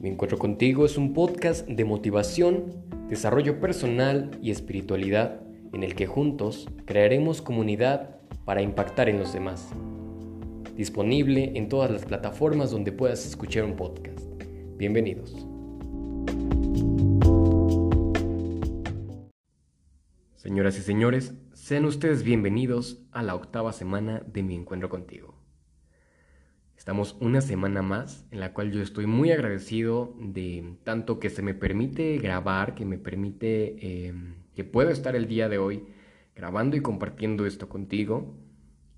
Me encuentro contigo es un podcast de motivación, desarrollo personal y espiritualidad en el que juntos crearemos comunidad para impactar en los demás. Disponible en todas las plataformas donde puedas escuchar un podcast. Bienvenidos. Señoras y señores, sean ustedes bienvenidos a la octava semana de mi encuentro contigo. Estamos una semana más en la cual yo estoy muy agradecido de tanto que se me permite grabar, que me permite, em, que puedo estar el día de hoy grabando y compartiendo esto contigo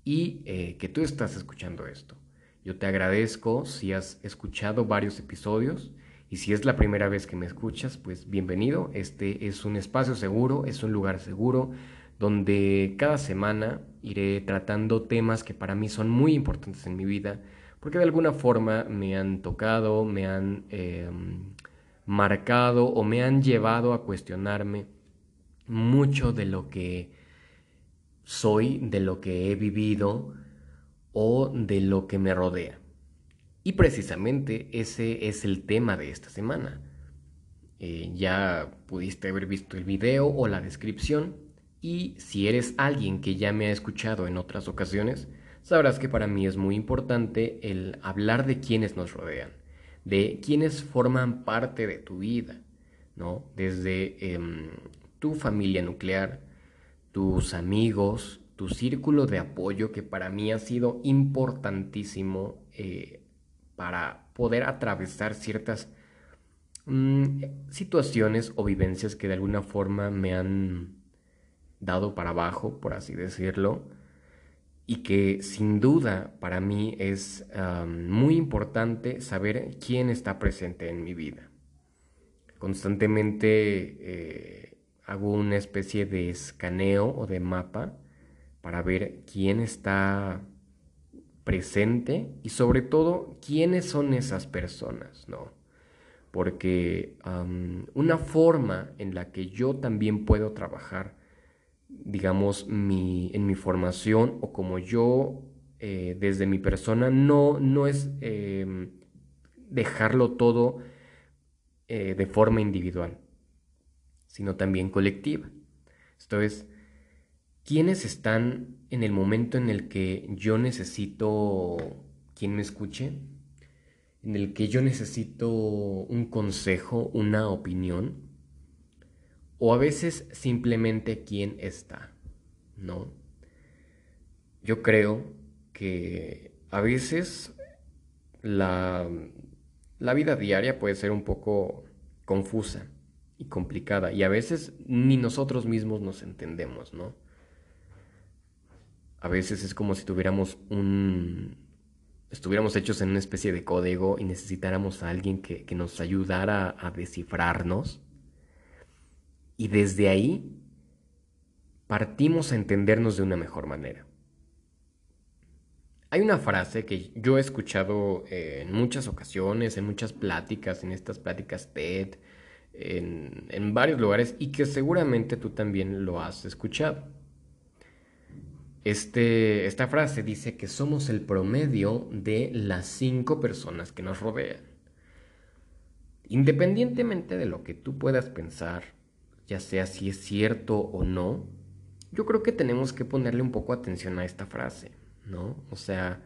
y eh, que tú estás escuchando esto. Yo te agradezco si has escuchado varios episodios y si es la primera vez que me escuchas, pues bienvenido. Este es un espacio seguro, es un lugar seguro donde cada semana iré tratando temas que para mí son muy importantes en mi vida porque de alguna forma me han tocado, me han em, marcado o me han llevado a cuestionarme mucho de lo que soy, de lo que he vivido o de lo que me rodea. Y precisamente ese es el tema de esta semana. Eh, ya pudiste haber visto el video o la descripción y si eres alguien que ya me ha escuchado en otras ocasiones, sabrás que para mí es muy importante el hablar de quienes nos rodean, de quienes forman parte de tu vida, ¿no? Desde em, tu familia nuclear, tus amigos, tu círculo de apoyo, que para mí ha sido importantísimo eh, para poder atravesar ciertas mm, situaciones o vivencias que de alguna forma me han dado para abajo, por así decirlo y que sin duda para mí es muy importante saber quién está presente en mi vida. Constantemente eh, hago una especie de escaneo o de mapa para ver quién está presente y sobre todo quiénes son esas personas, ¿no? Porque una forma en la que yo también puedo trabajar digamos, mi, en mi formación o como yo eh, desde mi persona, no, no es em, dejarlo todo eh, de forma individual, sino también colectiva. Esto es, ¿quiénes están en el momento en el que yo necesito quien me escuche? En el que yo necesito un consejo, una opinión, o a veces simplemente quién está, ¿no? Yo creo que a veces la, la vida diaria puede ser un poco confusa y complicada y a veces ni nosotros mismos nos entendemos, ¿no? A veces es como si tuviéramos un... estuviéramos hechos en una especie de código y necesitáramos a alguien que, que nos ayudara a descifrarnos y desde ahí partimos a entendernos de una mejor manera. Hay una frase que yo he escuchado eh, en muchas ocasiones, en muchas pláticas, en estas pláticas TED, en, en varios lugares y que seguramente tú también lo has escuchado. Este, esta frase dice que somos el promedio de las cinco personas que nos rodean. Independientemente de lo que tú puedas pensar, ya sea si es cierto o no, yo creo que tenemos que ponerle un poco atención a esta frase, ¿no? O sea,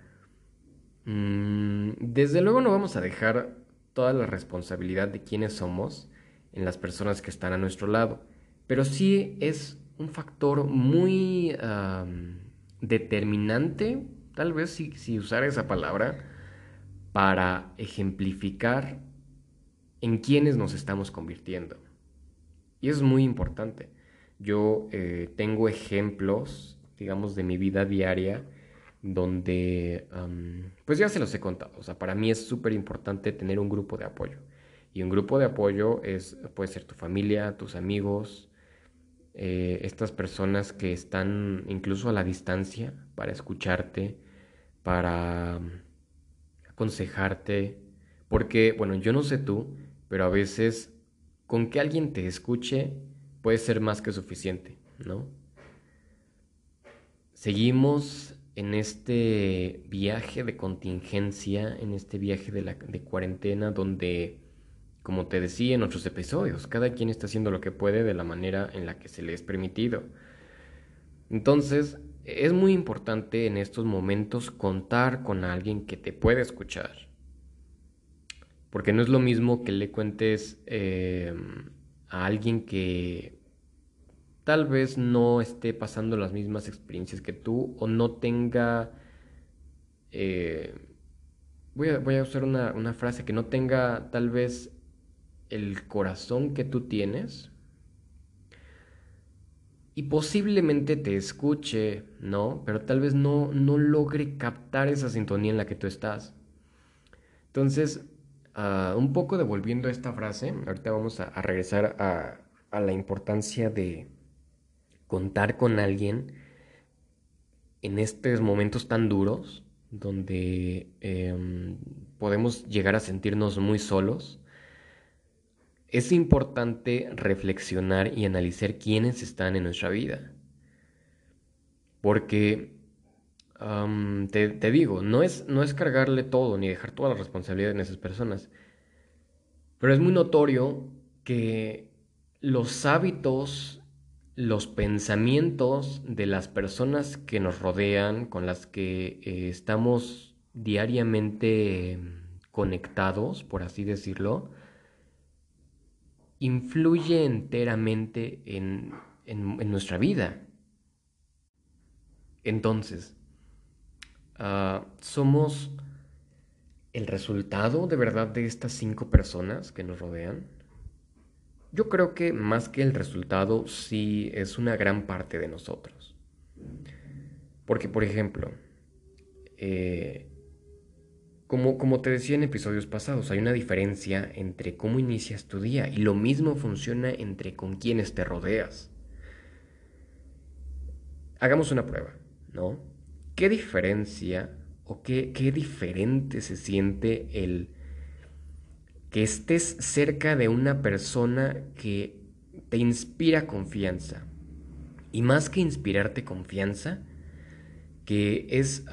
mm, desde luego no vamos a dejar toda la responsabilidad de quiénes somos en las personas que están a nuestro lado, pero sí es un factor muy determinante, tal vez si, si usar esa palabra, para ejemplificar en quiénes nos estamos convirtiendo. Y es muy importante. Yo eh, tengo ejemplos, digamos, de mi vida diaria donde, pues ya se los he contado. O sea, para mí es súper importante tener un grupo de apoyo. Y un grupo de apoyo es, puede ser tu familia, tus amigos, eh, estas personas que están incluso a la distancia para escucharte, para aconsejarte. Porque, bueno, yo no sé tú, pero a veces con que alguien te escuche puede ser más que suficiente, ¿no? Seguimos en este viaje de contingencia, en este viaje de, la, de cuarentena, donde como te decía en otros episodios, cada quien está haciendo lo que puede de la manera en la que se le es permitido. Entonces, es muy importante en estos momentos contar con alguien que te pueda escuchar. Porque no es lo mismo que le cuentes eh, a alguien que tal vez no esté pasando las mismas experiencias que tú o no tenga... Eh, voy, a, usar una, una frase que no tenga tal vez el corazón que tú tienes y posiblemente te escuche, ¿no? Pero tal vez no, no logre captar esa sintonía en la que tú estás. Entonces, ah, un poco devolviendo esta frase, ahorita vamos a, regresar a, la importancia de contar con alguien en estos momentos tan duros, donde em, podemos llegar a sentirnos muy solos es importante reflexionar y analizar quiénes están en nuestra vida. Porque, te, digo, no es, no es cargarle todo ni dejar toda la responsabilidad en esas personas. Pero es muy notorio que los hábitos, los pensamientos de las personas que nos rodean, con las que eh, estamos diariamente conectados, por así decirlo, influye enteramente en, nuestra vida. Entonces, ah, somos el resultado de verdad de estas cinco personas que nos rodean. Yo creo que más que el resultado, sí es una gran parte de nosotros. Porque, por ejemplo, eh, como, te decía en episodios pasados, hay una diferencia entre cómo inicias tu día y lo mismo funciona entre con quienes te rodeas. Hagamos una prueba, ¿no? ¿Qué diferencia o qué, qué diferente se siente el que estés cerca de una persona que te inspira confianza? Y más que inspirarte confianza, que es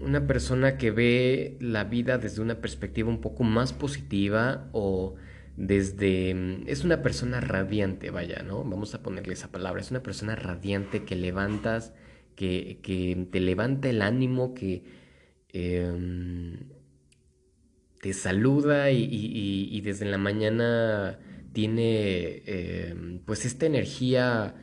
una persona que ve la vida desde una perspectiva un poco más positiva o desde... Mm, es una persona radiante, vaya, ¿no? Vamos a ponerle esa palabra. Es una persona radiante que levantas, que, te levanta el ánimo, que em, te saluda y, desde la mañana tiene em, pues esta energía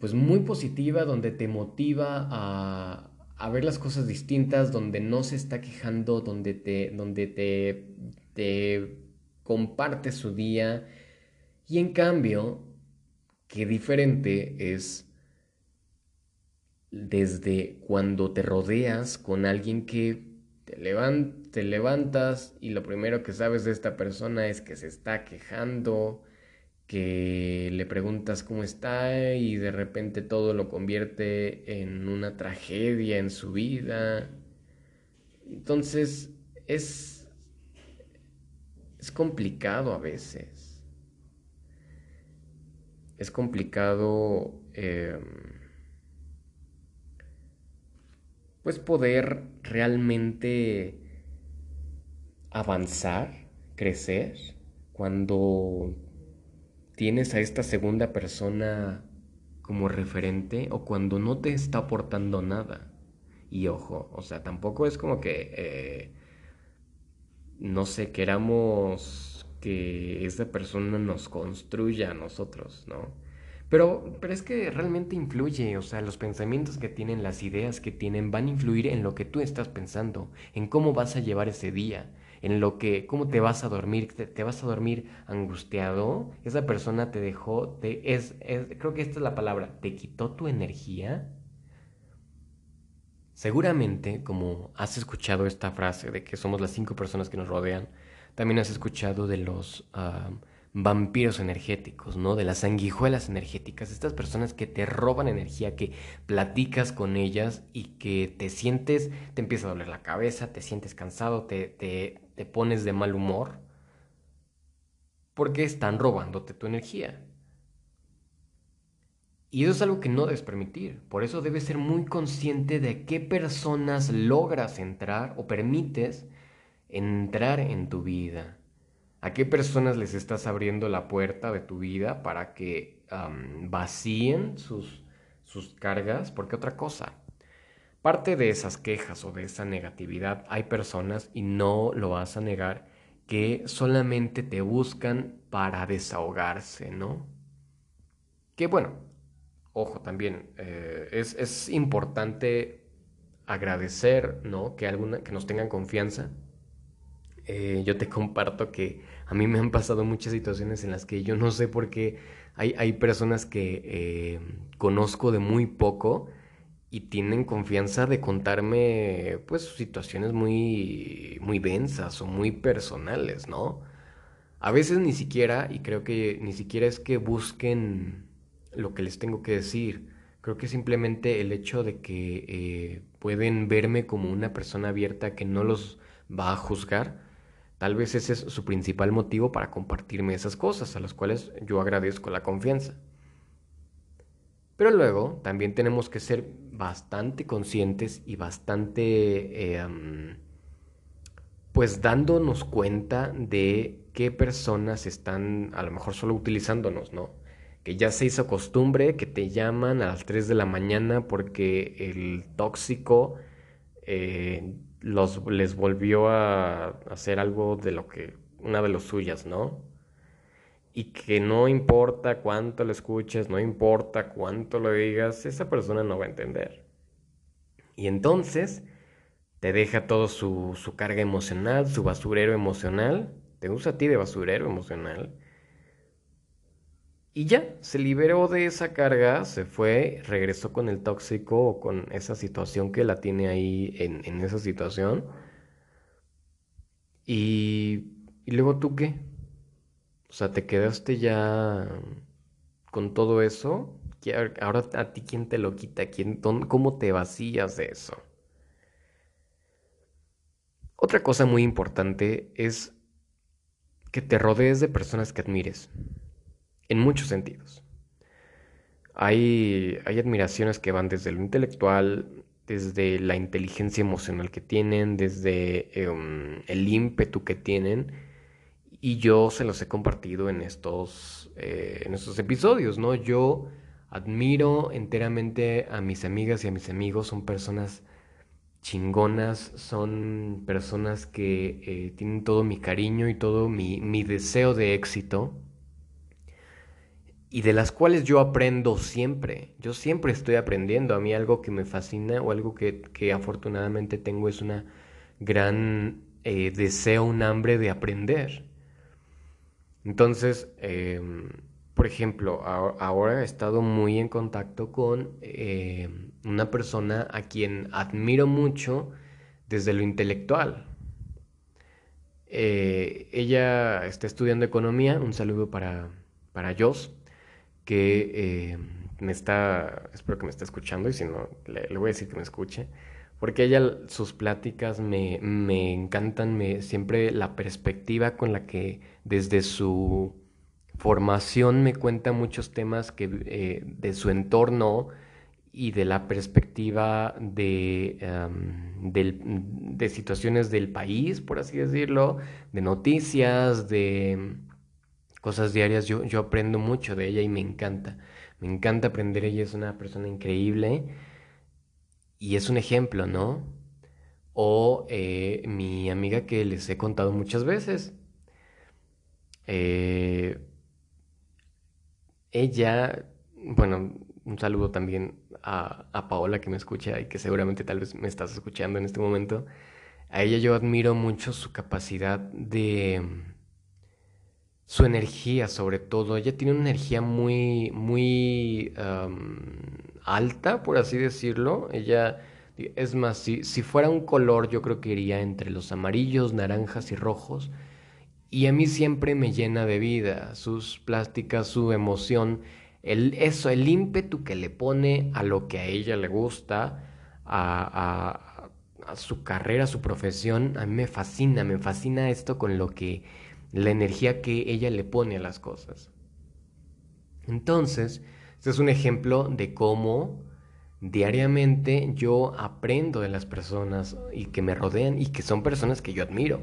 pues muy positiva, donde te motiva a, ver las cosas distintas, donde no se está quejando, donde te, donde te comparte su día. Y en cambio, qué diferente es desde cuando te rodeas con alguien que te, te levantas y lo primero que sabes de esta persona es que se está quejando, que le preguntas cómo está y de repente todo lo convierte en una tragedia en su vida. Entonces es, es complicado a veces. Es complicado em, pues poder realmente avanzar, crecer, cuando tienes a esta segunda persona como referente o cuando no te está aportando nada. Y ojo, o sea, tampoco es como que, eh, no sé, queramos que esa persona nos construya a nosotros, ¿no? Pero, pero es que realmente influye, o sea, los pensamientos que tienen, las ideas que tienen, van a influir en lo que tú estás pensando, en cómo vas a llevar ese día, en lo que, cómo te vas a dormir, te, vas a dormir angustiado, esa persona te dejó, te, es, creo que esta es la palabra, te quitó tu energía. Seguramente, como has escuchado esta frase de que somos las cinco personas que nos rodean, también has escuchado de los ah, vampiros energéticos, ¿no? De las sanguijuelas energéticas, estas personas que te roban energía, que platicas con ellas y que te sientes, te empieza a doler la cabeza, te sientes cansado, te, te, te pones de mal humor, porque están robándote tu energía. Y eso es algo que no debes permitir. Por eso debes ser muy consciente de qué personas logras entrar o permites entrar en tu vida. ¿A qué personas les estás abriendo la puerta de tu vida para que vacíen sus, sus cargas? Porque otra cosa, parte de esas quejas o de esa negatividad, hay personas, y no lo vas a negar, que solamente te buscan para desahogarse, ¿no? Que bueno, ojo también, eh, es, es, importante agradecer, ¿no? Que, alguna, que nos tengan confianza, eh, yo te comparto que a mí me han pasado muchas situaciones en las que yo no sé por qué hay, hay personas que eh, conozco de muy poco y tienen confianza de contarme pues situaciones muy muy densas o muy personales, ¿no? A veces ni siquiera, y creo que ni siquiera es que busquen lo que les tengo que decir, creo que simplemente el hecho de que eh, pueden verme como una persona abierta que no los va a juzgar, Tal vez ese es su principal motivo para compartirme esas cosas, a las cuales yo agradezco la confianza. Pero luego también tenemos que ser bastante conscientes y bastante, eh, pues dándonos cuenta de qué personas están a lo mejor solo utilizándonos, ¿no? Que ya se hizo costumbre que te llaman a las 3 de la mañana porque el tóxico eh, los, les volvió a hacer algo de lo que, una de los suyas, ¿no? Y que no importa cuánto lo escuches, no importa cuánto lo digas, esa persona no va a entender. Y entonces te deja todo su, su carga emocional, su basurero emocional, te usa a ti de basurero emocional y ya, se liberó de esa carga, se fue, regresó con el tóxico o con esa situación que la tiene ahí en, esa situación. Y, y luego tú qué? O sea, te quedaste ya con todo eso. Ahora a ti quién te lo quita, ¿Quién, ¿cómo te vacías de eso? Otra cosa muy importante es que te rodees de personas que admires en muchos sentidos. Hay, hay admiraciones que van desde lo intelectual, desde la inteligencia emocional que tienen, desde em, el ímpetu que tienen, y yo se los he compartido en estos, eh, en estos episodios, ¿no? Yo admiro enteramente a mis amigas y a mis amigos, son personas chingonas, son personas que eh, tienen todo mi cariño y todo mi, mi deseo de éxito y de las cuales yo aprendo siempre. Yo siempre estoy aprendiendo. A mí algo que me fascina o algo que, afortunadamente tengo es una gran eh, deseo, un hambre de aprender. Entonces, em, por ejemplo, ahora he estado muy en contacto con em, una persona a quien admiro mucho desde lo intelectual. Eh, ella está estudiando economía, un saludo para, para Joss que eh, me está, espero que me esté escuchando y si no, le, voy a decir que me escuche, porque ella, sus pláticas me, me encantan, me, siempre la perspectiva con la que desde su formación me cuenta muchos temas que, eh, de su entorno y de la perspectiva de, de situaciones del país, por así decirlo, de noticias, de cosas diarias, yo, yo aprendo mucho de ella y me encanta. Me encanta aprender, ella es una persona increíble y es un ejemplo, ¿no? O eh, mi amiga que les he contado muchas veces. Eh, ella, bueno, un saludo también a, a, Paola que me escucha y que seguramente tal vez me estás escuchando en este momento. A ella yo admiro mucho su capacidad de su energía sobre todo. Ella tiene una energía muy, muy alta, por así decirlo. Ella, es más, si, si, fuera un color, yo creo que iría entre los amarillos, naranjas y rojos. Y a mí siempre me llena de vida, sus plásticas, su emoción, el, eso, el ímpetu que le pone a lo que a ella le gusta, a, a, a su carrera, a su profesión. A mí me fascina, me fascina esto con lo que la energía que ella le pone a las cosas. Entonces, este es un ejemplo de cómo diariamente yo aprendo de las personas y que me rodean y que son personas que yo admiro,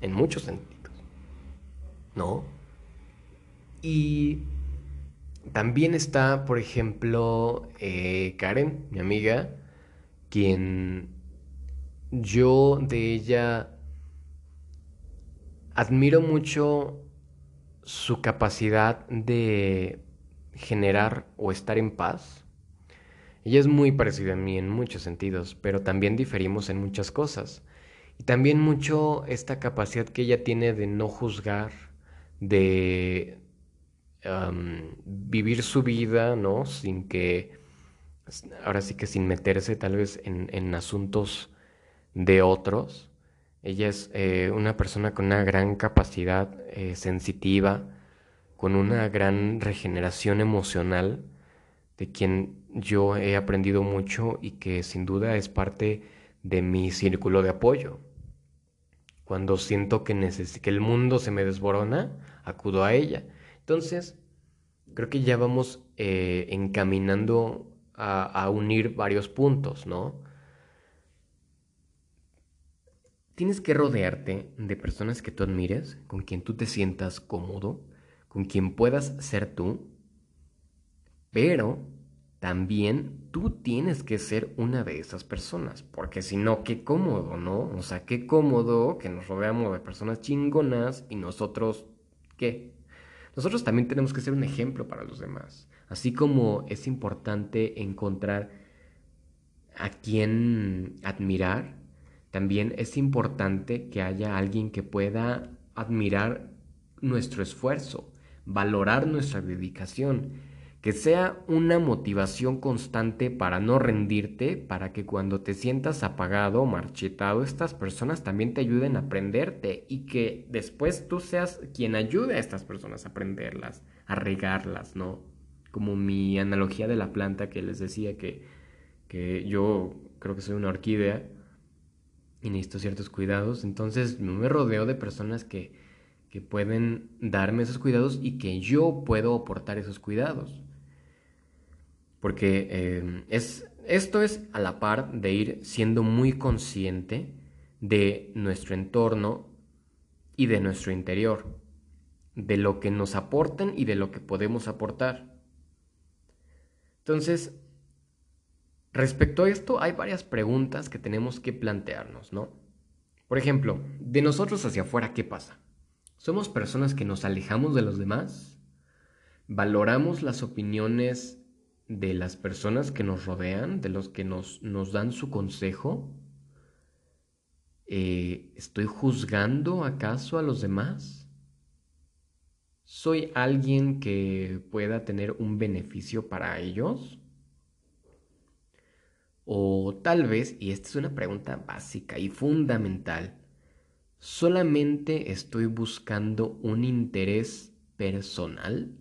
en muchos sentidos. ¿no? Y también está, por ejemplo, eh, Karen, mi amiga, quien yo de ella admiro mucho su capacidad de generar o estar en paz. Ella es muy parecida a mí en muchos sentidos, pero también diferimos en muchas cosas. Y también mucho esta capacidad que ella tiene de no juzgar, de vivir su vida, ¿no? Sin que, ahora sí que sin meterse tal vez en, asuntos de otros. Ella es eh, una persona con una gran capacidad eh, sensitiva, con una gran regeneración emocional, de quien yo he aprendido mucho y que sin duda es parte de mi círculo de apoyo. Cuando siento que, que el mundo se me desborona, acudo a ella. Entonces, creo que ya vamos eh, encaminando a, unir varios puntos, ¿no? Tienes que rodearte de personas que tú admires, con quien tú te sientas cómodo, con quien puedas ser tú, pero también tú tienes que ser una de esas personas, porque si no, qué cómodo, ¿no? O sea, qué cómodo que nos rodeamos de personas chingonas y nosotros, ¿qué? Nosotros también tenemos que ser un ejemplo para los demás. Así como es importante encontrar a quien admirar, también es importante que haya alguien que pueda admirar nuestro esfuerzo, valorar nuestra dedicación que sea una motivación constante para no rendirte, para que cuando te sientas apagado marchitado, estas personas también te ayuden a aprenderte y que después tú seas quien ayude a estas personas a aprenderlas, a regarlas, ¿no? Como mi analogía de la planta que les decía que, que yo creo que soy una orquídea y necesito ciertos cuidados, entonces me rodeo de personas que, que pueden darme esos cuidados y que yo puedo aportar esos cuidados. Porque em, es, esto es a la par de ir siendo muy consciente de nuestro entorno y de nuestro interior, de lo que nos aportan y de lo que podemos aportar. Entonces, respecto a esto, hay varias preguntas que tenemos que plantearnos, ¿no? Por ejemplo, de nosotros hacia afuera, ¿qué pasa? ¿Somos personas que nos alejamos de los demás? ¿Valoramos las opiniones de las personas que nos rodean, de los que nos, nos dan su consejo? Eh, ¿Estoy juzgando acaso a los demás? ¿Soy alguien que pueda tener un beneficio para ellos? O tal vez, y esta es una pregunta básica y fundamental, ¿solamente estoy buscando un interés personal?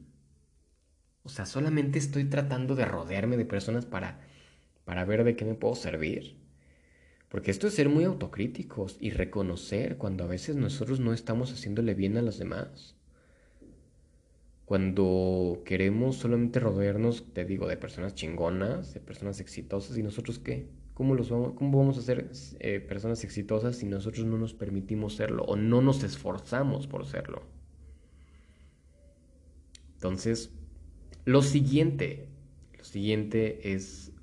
O sea, solamente estoy tratando de rodearme de personas para, para ver de qué me puedo servir. Porque esto es ser muy autocríticos y reconocer cuando a veces nosotros no estamos haciéndole bien a los demás. Cuando queremos solamente rodearnos, te digo, de personas chingonas, de personas exitosas, ¿y nosotros qué? ¿Cómo, los vamos, cómo vamos a ser eh, personas exitosas si nosotros no nos permitimos serlo o no nos esforzamos por serlo? Entonces, lo siguiente, lo siguiente es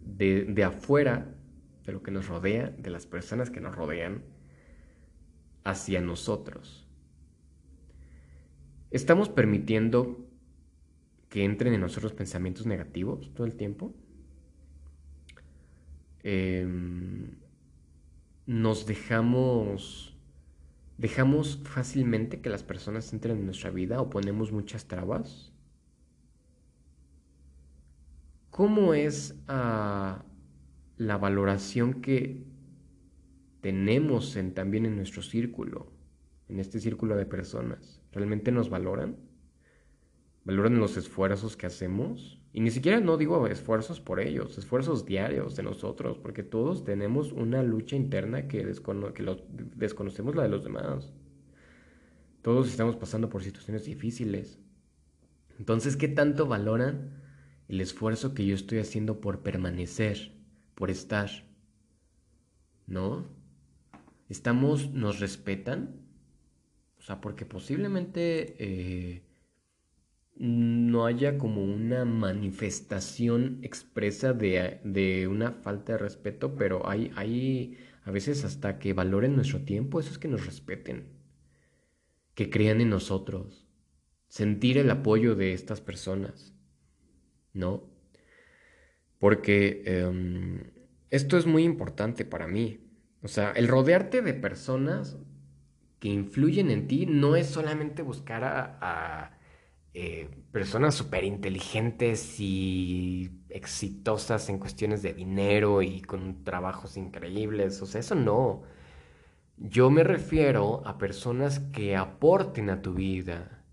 de, de afuera, de lo que nos rodea, de las personas que nos rodean, hacia nosotros. ¿Estamos permitiendo que entren en nosotros pensamientos negativos todo el tiempo? Em, nos dejamos dejamos fácilmente que las personas entren en nuestra vida o ponemos muchas trabas ¿Cómo es ah, la valoración que tenemos en, también en nuestro círculo, en este círculo de personas? ¿Realmente nos valoran? ¿Valoran los esfuerzos que hacemos? Y ni siquiera no digo esfuerzos por ellos, esfuerzos diarios de nosotros, porque todos tenemos una lucha interna que, que desconocemos la de los demás. Todos estamos pasando por situaciones difíciles. Entonces, ¿qué tanto valoran el esfuerzo que yo estoy haciendo por permanecer, por estar. ¿No? ¿Estamos, nos respetan? Sea, porque posiblemente eh, no haya como una manifestación expresa de, una falta de respeto, pero hay, hay a veces hasta que valoren nuestro tiempo, eso es que nos respeten, que crean en nosotros, sentir el apoyo de estas personas, ¿no? Porque em, esto es muy importante para mí. O sea, el rodearte de personas que influyen en ti no es solamente buscar a eh, personas súper inteligentes y exitosas en cuestiones de dinero y con trabajos increíbles. O sea, eso no. Yo me refiero a personas que aporten a tu vida.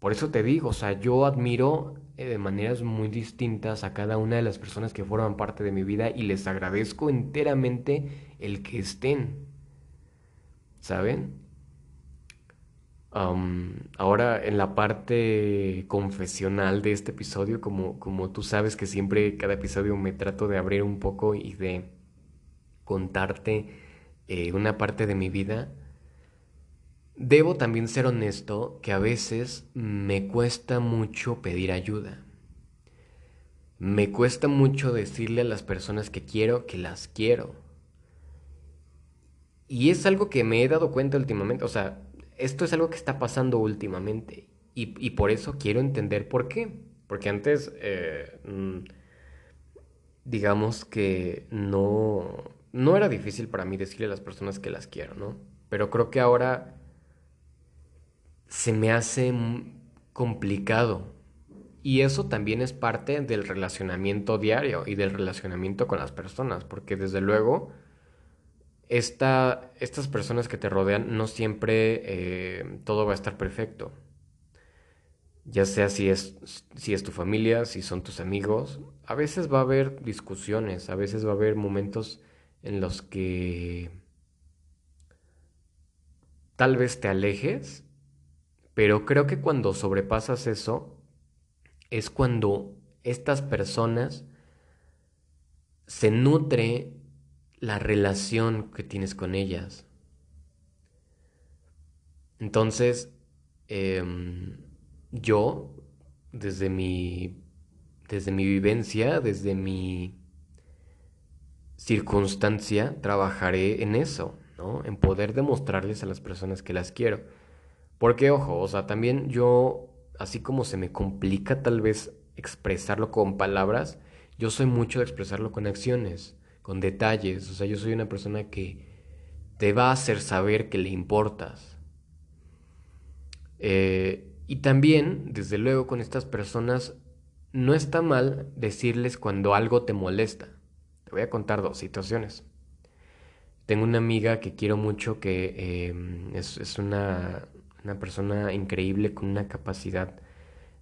Por eso te digo, o sea, yo admiro eh, de maneras muy distintas a cada una de las personas que forman parte de mi vida y les agradezco enteramente el que estén. ¿Saben? Ahora en la parte confesional de este episodio, como, como tú sabes que siempre cada episodio me trato de abrir un poco y de contarte eh, una parte de mi vida, debo también ser honesto que a veces me cuesta mucho pedir ayuda. Me cuesta mucho decirle a las personas que quiero que las quiero. Y es algo que me he dado cuenta últimamente, o sea, esto es algo que está pasando últimamente y, por eso quiero entender por qué. Porque antes, eh, mm, digamos que no, no era difícil para mí decirle a las personas que las quiero, ¿no? Pero creo que ahora se me hace complicado. Y eso también es parte del relacionamiento diario y del relacionamiento con las personas, porque desde luego esta, estas personas que te rodean no siempre eh, todo va a estar perfecto. Ya sea si es, si es tu familia, si son tus amigos, a veces va a haber discusiones, a veces va a haber momentos en los que tal vez te alejes, pero creo que cuando sobrepasas eso es cuando estas personas se nutre la relación que tienes con ellas. Entonces, em, yo, desde mi, desde mi vivencia, desde mi circunstancia, trabajaré en eso, ¿no? En poder demostrarles a las personas que las quiero. Porque, ojo, o sea, también yo, así como se me complica tal vez expresarlo con palabras, yo soy mucho de expresarlo con acciones con detalles. O sea, yo soy una persona que te va a hacer saber que le importas. Eh, y también, desde luego, con estas personas, no está mal decirles cuando algo te molesta. Te voy a contar dos situaciones. Tengo una amiga que quiero mucho, que em, es, una, una persona increíble, con una capacidad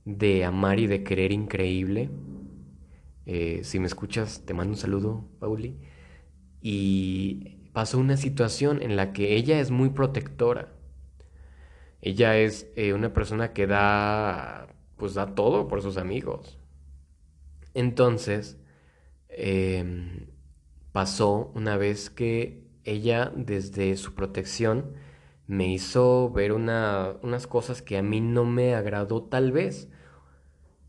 de amar y de querer increíble. Eh, si me escuchas, te mando un saludo, Pauli. Y pasó una situación en la que ella es muy protectora. Ella es eh, una persona que da, pues da todo por sus amigos. Entonces, em, pasó una vez que ella, desde su protección, me hizo ver unas cosas que a mí no me agradó tal vez.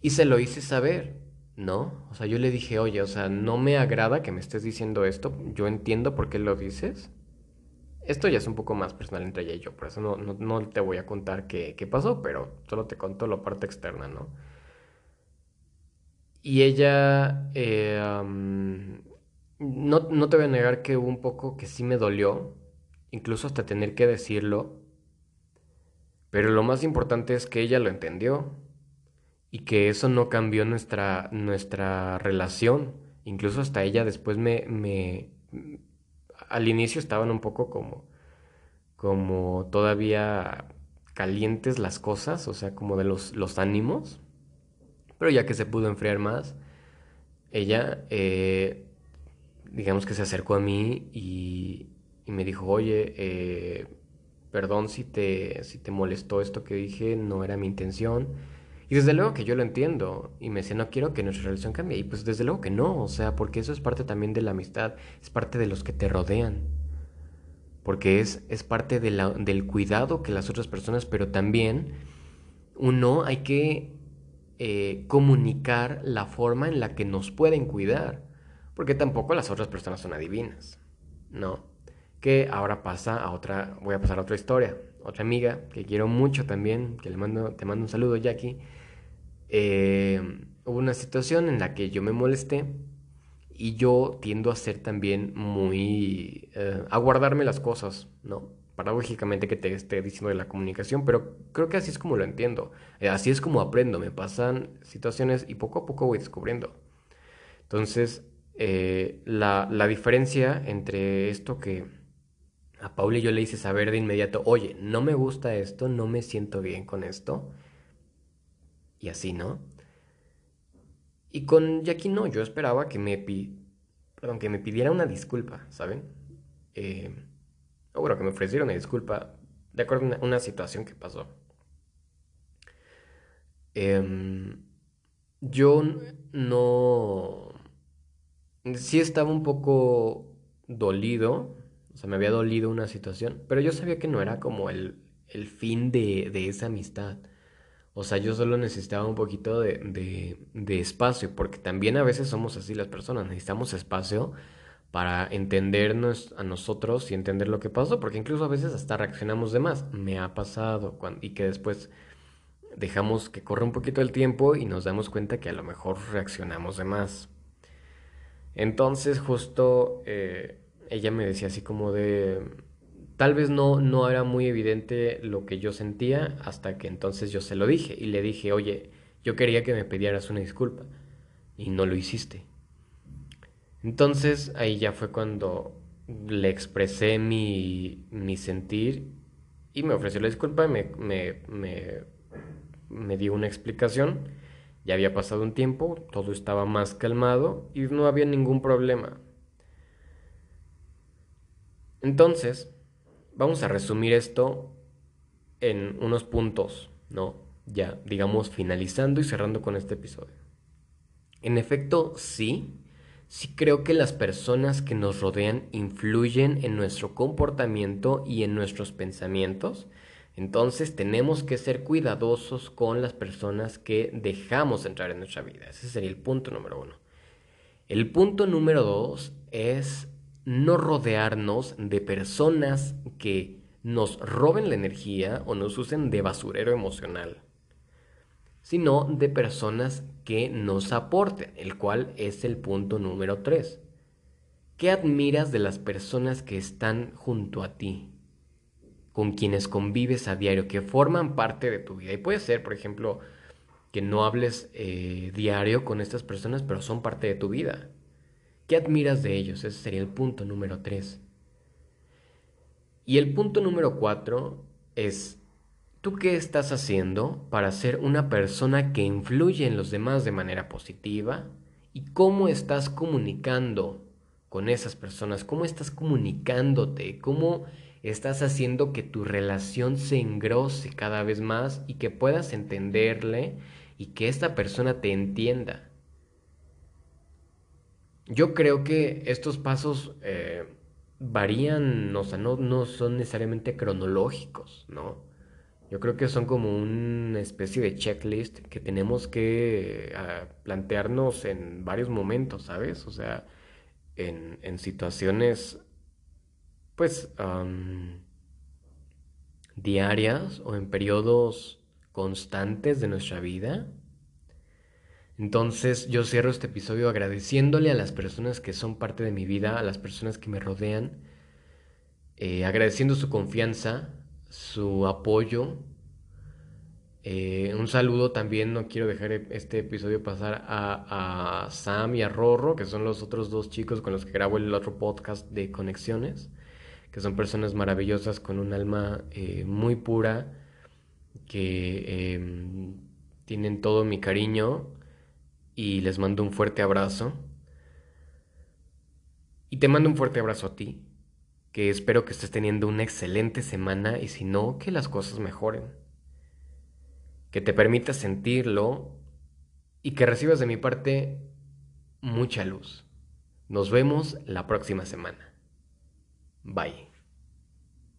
Y se lo hice saber. ¿No? O sea, yo le dije, oye, o sea, no me agrada que me estés diciendo esto, yo entiendo por qué lo dices. Esto ya es un poco más personal entre ella y yo, por eso no, no, te voy a contar qué, pasó, pero solo te conto la parte externa, ¿no? Y ella, eh, no, no te voy a negar que hubo un poco que sí me dolió, incluso hasta tener que decirlo, pero lo más importante es que ella lo entendió y que eso no cambió nuestra, nuestra relación. Incluso hasta ella después me, me... Al inicio estaban un poco como... como todavía calientes las cosas, o sea, como de los, los ánimos. Pero ya que se pudo enfriar más, ella, eh, digamos que se acercó a mí y, y me dijo, oye, eh, perdón si te, si te molestó esto que dije, no era mi intención y desde luego que yo lo entiendo. Y me decía, no quiero que nuestra relación cambie. Y pues desde luego que no. O sea, porque eso es parte también de la amistad. Es parte de los que te rodean. porque es, es parte del cuidado que las otras personas, pero también uno hay que eh, comunicar la forma en la que nos pueden cuidar, porque tampoco las otras personas son adivinas, ¿no? Que ahora pasa a otra, voy a pasar a otra historia, otra amiga que quiero mucho también, que le mando, te mando un saludo, Jackie. Eh, hubo una situación en la que yo me molesté y yo tiendo a ser también muy... Eh, a guardarme las cosas, ¿no? Paradójicamente que te esté diciendo de la comunicación, pero creo que así es como lo entiendo. Eh, así es como aprendo, me pasan situaciones y poco a poco voy descubriendo. Entonces, eh, la, la diferencia entre esto que a Paula y yo le hice saber de inmediato, oye, no me gusta esto, no me siento bien con esto, y así, ¿no? Y con Jackie no, yo esperaba que me, pi Perdón, que me pidiera una disculpa, ¿saben? Eh, o bueno, que me ofreciera una disculpa de acuerdo a una, situación que pasó. Em, yo no... Sí estaba un poco dolido, o sea, me había dolido una situación, pero yo sabía que no era como el, el fin de, de esa amistad. O sea, yo solo necesitaba un poquito de, espacio, porque también a veces somos así las personas, necesitamos espacio para entendernos a nosotros y entender lo que pasó, porque incluso a veces hasta reaccionamos de más. Me ha pasado y que después dejamos que corra un poquito el tiempo y nos damos cuenta que a lo mejor reaccionamos de más. Entonces justo eh, ella me decía así como de, Tal vez no, no era muy evidente lo que yo sentía hasta que entonces yo se lo dije y le dije, oye, yo quería que me pidieras una disculpa y no lo hiciste. Entonces ahí ya fue cuando le expresé mi, mi sentir y me ofreció la disculpa, me, me, me, me dio una explicación. Ya había pasado un tiempo, todo estaba más calmado y no había ningún problema. Entonces, Vamos a resumir esto en unos puntos, ¿no? Ya, digamos, finalizando y cerrando con este episodio. En efecto, sí, sí creo que las personas que nos rodean influyen en nuestro comportamiento y en nuestros pensamientos. Entonces tenemos que ser cuidadosos con las personas que dejamos entrar en nuestra vida. Ese sería el punto número uno. El punto número dos es no rodearnos de personas que nos roben la energía o nos usen de basurero emocional, sino de personas que nos aporten, el cual es el punto número 3. ¿Qué admiras de las personas que están junto a ti? Con quienes convives a diario, que forman parte de tu vida. Y puede ser, por ejemplo, que no hables eh, diario con estas personas, pero son parte de tu vida. ¿Qué admiras de ellos? Ese sería el punto número 3. Y el punto número 4 es, ¿tú qué estás haciendo para ser una persona que influye en los demás de manera positiva? ¿Y cómo estás comunicando con esas personas? ¿Cómo estás comunicándote? ¿Cómo estás haciendo que tu relación se engrose cada vez más y que puedas entenderle y que esta persona te entienda? Yo creo que estos pasos eh, varían, o sea, no, no son necesariamente cronológicos, ¿no? Yo creo que son como una especie de checklist que tenemos que ah, plantearnos en varios momentos, ¿sabes? O sea, en, en situaciones, pues, diarias o en periodos constantes de nuestra vida. Entonces yo cierro este episodio agradeciéndole a las personas que son parte de mi vida, a las personas que me rodean, eh, agradeciendo su confianza, su apoyo. Eh, un saludo también, no quiero dejar este episodio pasar a, Sam y a Rorro, que son los otros dos chicos con los que grabo el otro podcast de Conexiones, que son personas maravillosas con un alma eh, muy pura, que em, tienen todo mi cariño y les mando un fuerte abrazo. Y te mando un fuerte abrazo a ti, que espero que estés teniendo una excelente semana y si no, que las cosas mejoren. Que te permita sentirlo y que recibas de mi parte mucha luz. Nos vemos la próxima semana. Bye.